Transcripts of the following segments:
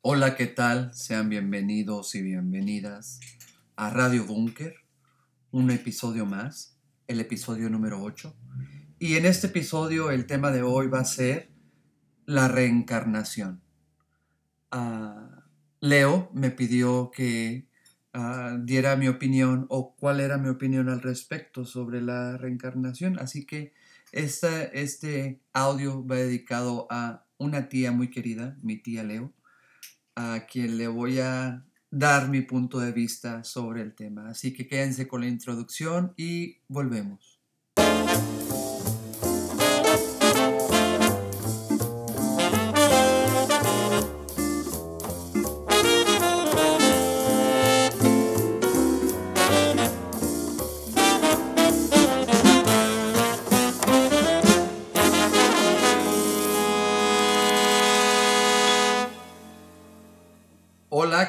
Hola, ¿qué tal? Sean bienvenidos y bienvenidas a Radio Bunker, un episodio más, el episodio número 8. Y en este episodio el tema de hoy va a ser la reencarnación. Ah, Leo me pidió que ah, diera mi opinión o cuál era mi opinión al respecto sobre la reencarnación, así que este audio va dedicado a una tía muy querida, mi tía Leo, a quien le voy a dar mi punto de vista sobre el tema. Así que quédense con la introducción y volvemos.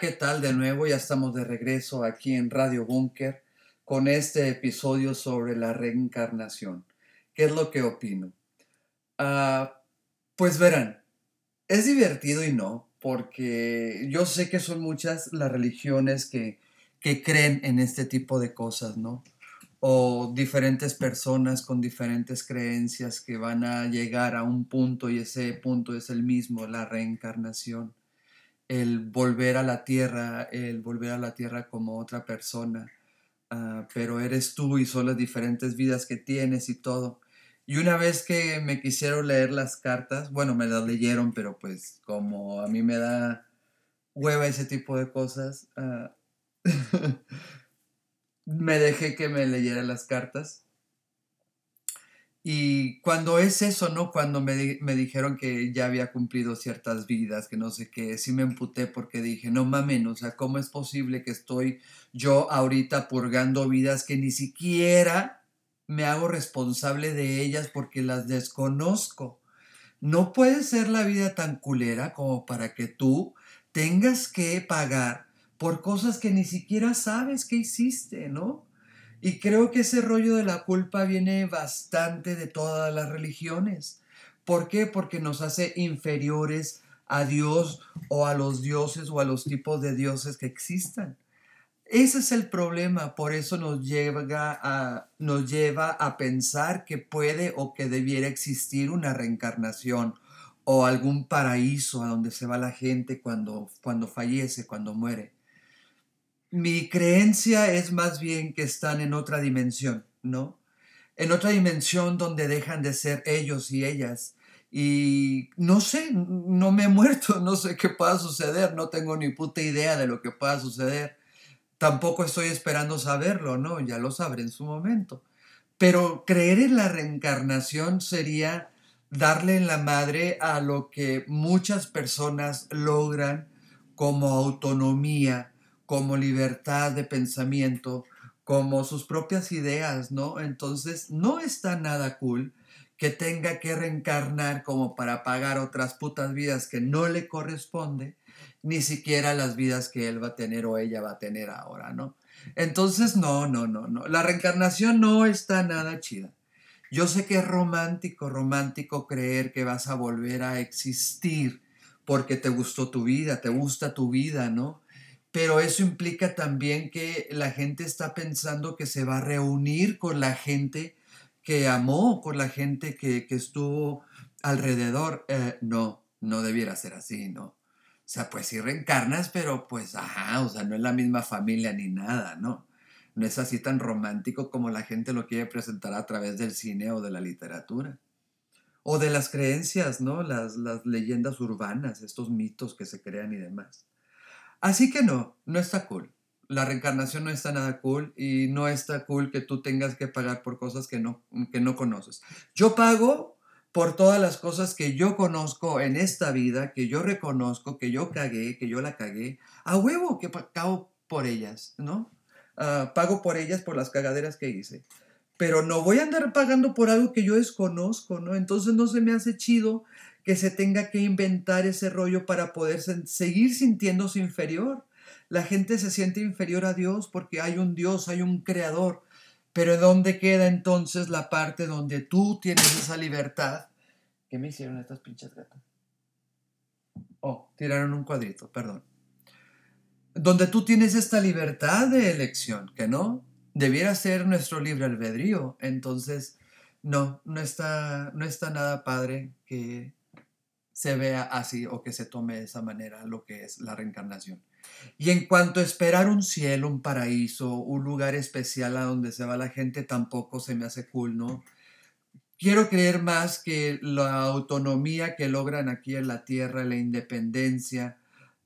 ¿Qué tal de nuevo? Ya estamos de regreso aquí en Radio Bunker con este episodio sobre la reencarnación. ¿Qué es lo que opino? Ah, pues verán, es divertido y no, porque yo sé que son muchas las religiones que, que creen en este tipo de cosas, ¿no? O diferentes personas con diferentes creencias que van a llegar a un punto y ese punto es el mismo, la reencarnación el volver a la tierra, el volver a la tierra como otra persona, ah, pero eres tú y son las diferentes vidas que tienes y todo. Y una vez que me quisieron leer las cartas, bueno, me las leyeron, pero pues como a mí me da hueva ese tipo de cosas, ah, me dejé que me leyera las cartas y cuando es eso, ¿no? Cuando me, me, dijeron que ya había cumplido ciertas vidas, que no sé qué, sí me emputé porque dije, no mames, o sea, ¿cómo es posible que estoy yo ahorita purgando vidas que ni siquiera me hago responsable de ellas porque las desconozco? No puede ser la vida tan culera como para que tú tengas que pagar por cosas que ni siquiera sabes que hiciste, ¿no? Y creo que ese rollo de la culpa viene bastante de todas las religiones. ¿Por qué? Porque nos hace inferiores a Dios o a los dioses o a los tipos de dioses que existan. Ese es el problema, por eso nos lleva a, nos lleva a pensar que puede o que debiera existir una reencarnación o algún paraíso a donde se va la gente cuando, cuando fallece, cuando muere mi creencia es más bien que están en otra dimensión, ¿no? En otra dimensión donde dejan de ser ellos y ellas. Y no sé, no me he muerto, no sé qué pueda suceder, no tengo ni puta idea de lo que pueda suceder. Tampoco estoy esperando saberlo, ¿no? Ya lo sabré en su momento. Pero creer en la reencarnación sería darle en la madre a lo que muchas personas logran como autonomía, como libertad de pensamiento, como sus propias ideas, ¿no? Entonces, no está nada cool que tenga que reencarnar como para pagar otras putas vidas que no le corresponde, ni siquiera las vidas que él va a tener o ella va a tener ahora, ¿no? Entonces, no, no, no, no. La reencarnación no está nada chida. Yo sé que es romántico, romántico creer que vas a volver a existir porque te gustó tu vida, te gusta tu vida, ¿no? Pero eso implica también que la gente está pensando que se va a reunir con la gente que amó, con la gente que, estuvo alrededor. Eh, no, no debiera ser así, ¿no? O sea, pues sí reencarnas, pero pues, ajá, o sea, no es la misma familia ni nada, ¿no? No es así tan romántico como la gente lo quiere presentar a través del cine o de la literatura. O de las creencias, ¿no? Las, las leyendas urbanas, estos mitos que se crean y demás. Así que no, no está cool. La reencarnación no está nada cool y no está cool que tú tengas que pagar por cosas que no, que no conoces. Yo pago por todas las cosas que yo conozco en esta vida, que yo reconozco, que yo cagué, que yo la cagué, a huevo que pago por ellas, ¿no? Ah, pago por ellas por las cagaderas que hice. Pero no voy a andar pagando por algo que yo desconozco, ¿no? Entonces no se me hace chido que se tenga que inventar ese rollo para poder seguir sintiéndose inferior. La gente se siente inferior a Dios porque hay un Dios, hay un creador. Pero ¿dónde queda entonces la parte donde tú tienes esa libertad? ¿Qué me hicieron estas pinches gatas? Oh, tiraron un cuadrito, perdón. Donde tú tienes esta libertad de elección, que no debiera ser nuestro libre albedrío. Entonces, no, no está, no está nada padre que se vea así o que se tome de esa manera lo que es la reencarnación. Y en cuanto a esperar un cielo, un paraíso, un lugar especial a donde se va la gente, tampoco se me hace cool, ¿no? Quiero creer más que la autonomía que logran aquí en la tierra, la independencia,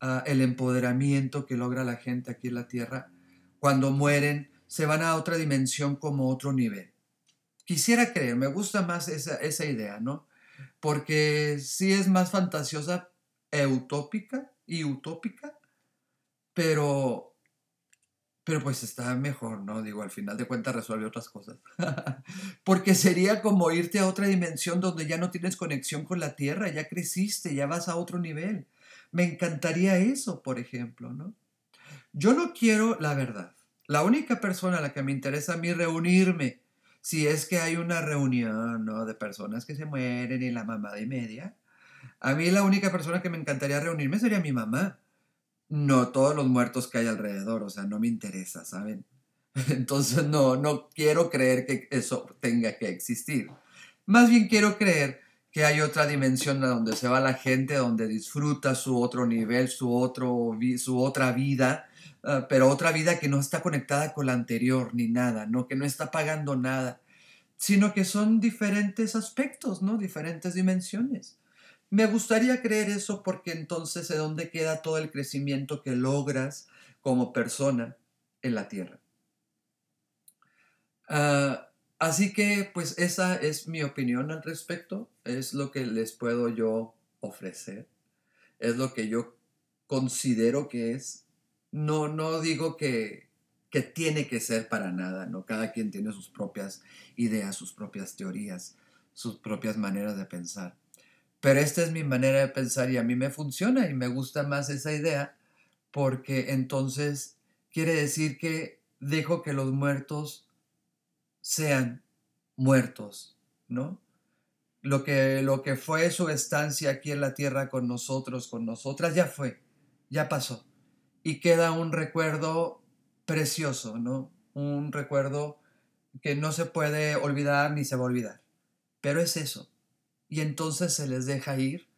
ah, el empoderamiento que logra la gente aquí en la tierra, cuando mueren, se van a otra dimensión como otro nivel. Quisiera creer, me gusta más esa, esa idea, ¿no? Porque sí es más fantasiosa, utópica y utópica, pero, pero pues está mejor, ¿no? Digo, al final de cuentas resuelve otras cosas. Porque sería como irte a otra dimensión donde ya no tienes conexión con la Tierra, ya creciste, ya vas a otro nivel. Me encantaría eso, por ejemplo, ¿no? Yo no quiero la verdad. La única persona a la que me interesa a mí reunirme, si es que hay una reunión, ¿no? De personas que se mueren y la mamada y media, a mí la única persona que me encantaría reunirme sería mi mamá no todos los muertos que hay alrededor, o sea, no me interesa, ¿saben? Entonces no, no quiero creer que eso tenga que existir. Más bien quiero creer que hay otra dimensión a donde se va la gente, donde disfruta su otro nivel, su, otro, su otra vida, ah, pero otra vida que no está conectada con la anterior ni nada, ¿no? que no está pagando nada, sino que son diferentes aspectos, ¿no? diferentes dimensiones. Me gustaría creer eso porque entonces de dónde queda todo el crecimiento que logras como persona en la tierra. Ah, así que pues esa es mi opinión al respecto, es lo que les puedo yo ofrecer, es lo que yo considero que es. No, no digo que, que tiene que ser para nada, ¿no? Cada quien tiene sus propias ideas, sus propias teorías, sus propias maneras de pensar. Pero esta es mi manera de pensar y a mí me funciona y me gusta más esa idea porque entonces quiere decir que dejo que los muertos sean muertos, ¿no? Lo que, lo que fue su estancia aquí en la tierra con nosotros, con nosotras, ya fue, ya pasó. Y queda un recuerdo precioso, ¿no? Un recuerdo que no se puede olvidar ni se va a olvidar. Pero es eso, y entonces se les deja ir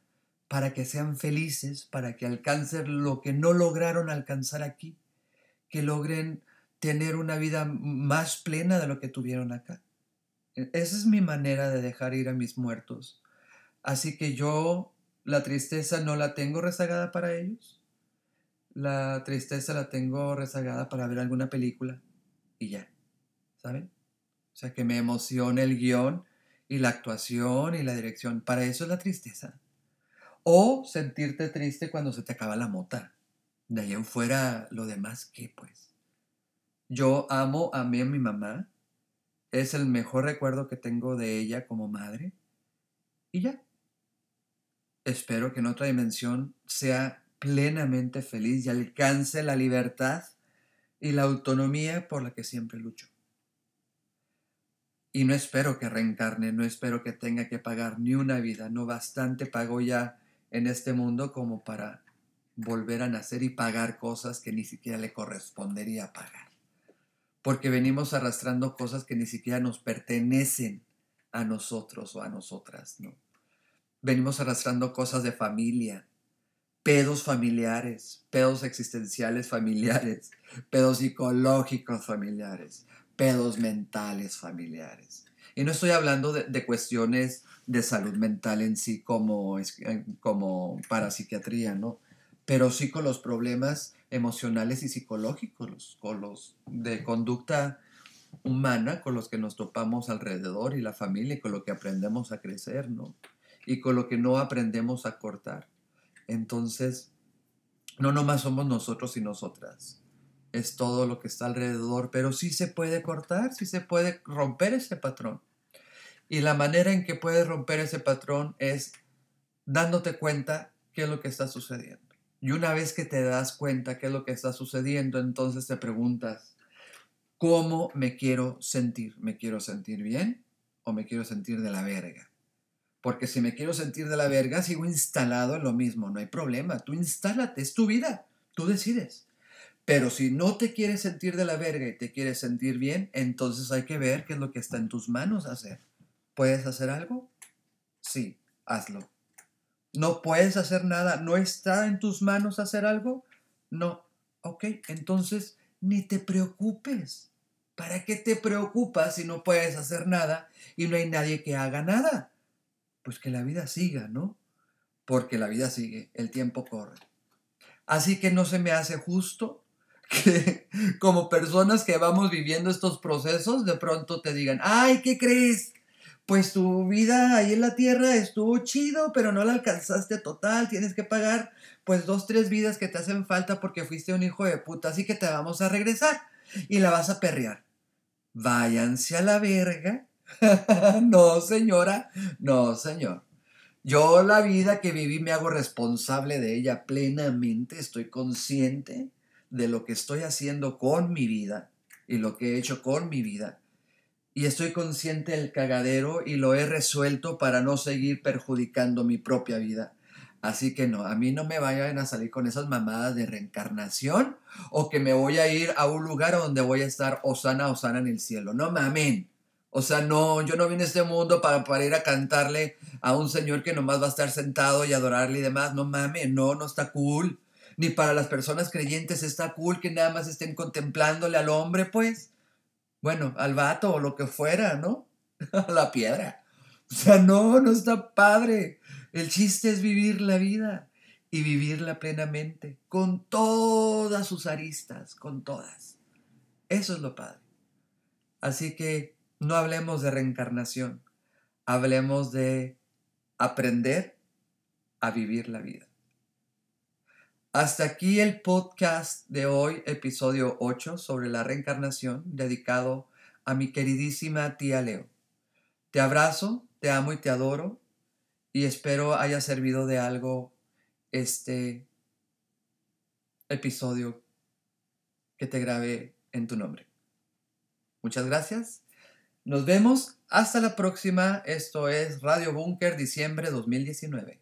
para que sean felices, para que alcancen lo que no lograron alcanzar aquí, que logren tener una vida más plena de lo que tuvieron acá. E-, esa es mi manera de dejar ir a mis muertos. Así que yo la tristeza no la tengo rezagada para ellos. La tristeza la tengo rezagada para ver alguna película y ya, ¿saben? O sea, que me emocione el guion y la actuación y la dirección. Para eso es la tristeza. O sentirte triste cuando se te acaba la mota. De ahí en fuera, lo demás, ¿qué pues? Yo amo a mí a mi mamá. Es el mejor recuerdo que tengo de ella como madre. Y ya. Espero que en otra dimensión sea plenamente feliz y alcance la libertad y la autonomía por la que siempre lucho. Y no espero que reencarne, no espero que tenga que pagar ni una vida, no bastante pago ya en este mundo como para volver a nacer y pagar cosas que ni siquiera le correspondería pagar. Porque venimos arrastrando cosas que ni siquiera nos pertenecen a nosotros o a nosotras, ¿no? Venimos arrastrando cosas de familia, pedos familiares, pedos existenciales familiares, pedos psicológicos familiares, pedos mentales familiares. Y no estoy hablando de, cuestiones de salud mental en sí como, como parapsiquiatría, ¿no? Pero sí con los problemas emocionales y psicológicos, con los de conducta humana con los que nos topamos alrededor y la familia y con lo que aprendemos a crecer, ¿no? Y con lo que no aprendemos a cortar. Entonces, no nomás somos nosotros y nosotras es todo lo que está alrededor, pero sí se puede cortar, sí se puede romper ese patrón. Y la manera en que puedes romper ese patrón es dándote cuenta qué es lo que está sucediendo. Y una vez que te das cuenta qué es lo que está sucediendo, entonces te preguntas, ¿cómo me quiero sentir? ¿Me quiero sentir bien o me quiero sentir de la verga? Porque si me quiero sentir de la verga, sigo instalado en lo mismo. No hay problema. Tú instálate, es tu vida. Tú decides. Pero si no te quieres sentir de la verga y te quieres sentir bien, entonces hay que ver qué es lo que está en tus manos hacer. ¿Puedes hacer algo? Sí, hazlo. ¿No puedes hacer nada? ¿No está en tus manos hacer algo? No. Ok, entonces ni te preocupes. ¿Para qué te preocupas si no puedes hacer nada y no hay nadie que haga nada? Pues que la vida siga, ¿no? Porque la vida sigue, el tiempo corre. Así que no se me hace justo que como personas que vamos viviendo estos procesos de pronto te digan, ay, ¿qué crees? Pues tu vida ahí en la tierra estuvo chido, pero no la alcanzaste total, tienes que pagar pues dos, tres vidas que te hacen falta porque fuiste un hijo de puta, así que te vamos a regresar y la vas a perrear. Váyanse a la verga. no, señora, no, señor. Yo la vida que viví me hago responsable de ella plenamente, estoy consciente de lo que estoy haciendo con mi vida y lo que he hecho con mi vida. Y estoy consciente del cagadero y lo he resuelto para no seguir perjudicando mi propia vida. Así que no, a mí no me vayan a salir con esas mamadas de reencarnación o que me voy a ir a un lugar donde voy a estar Osana, Osana en el cielo. No mamen. O sea, no, yo no vine a este mundo para, para ir a cantarle a un señor que nomás va a estar sentado y adorarle y demás. No mamen, no, no está cool. Ni para las personas creyentes está cool que nada más estén contemplándole al hombre, pues. Bueno, al vato o lo que fuera, ¿no? a la piedra. O sea, no, no está padre. El chiste es vivir la vida y vivirla plenamente, con todas sus aristas, con todas. Eso es lo padre. Así que no hablemos de reencarnación, hablemos de aprender a vivir la vida. Hasta aquí el podcast de hoy, episodio 8 sobre la reencarnación, dedicado a mi queridísima tía Leo. Te abrazo, te amo y te adoro y espero haya servido de algo este episodio que te grabé en tu nombre. Muchas gracias. Nos vemos. Hasta la próxima. Esto es Radio Bunker, diciembre 2019.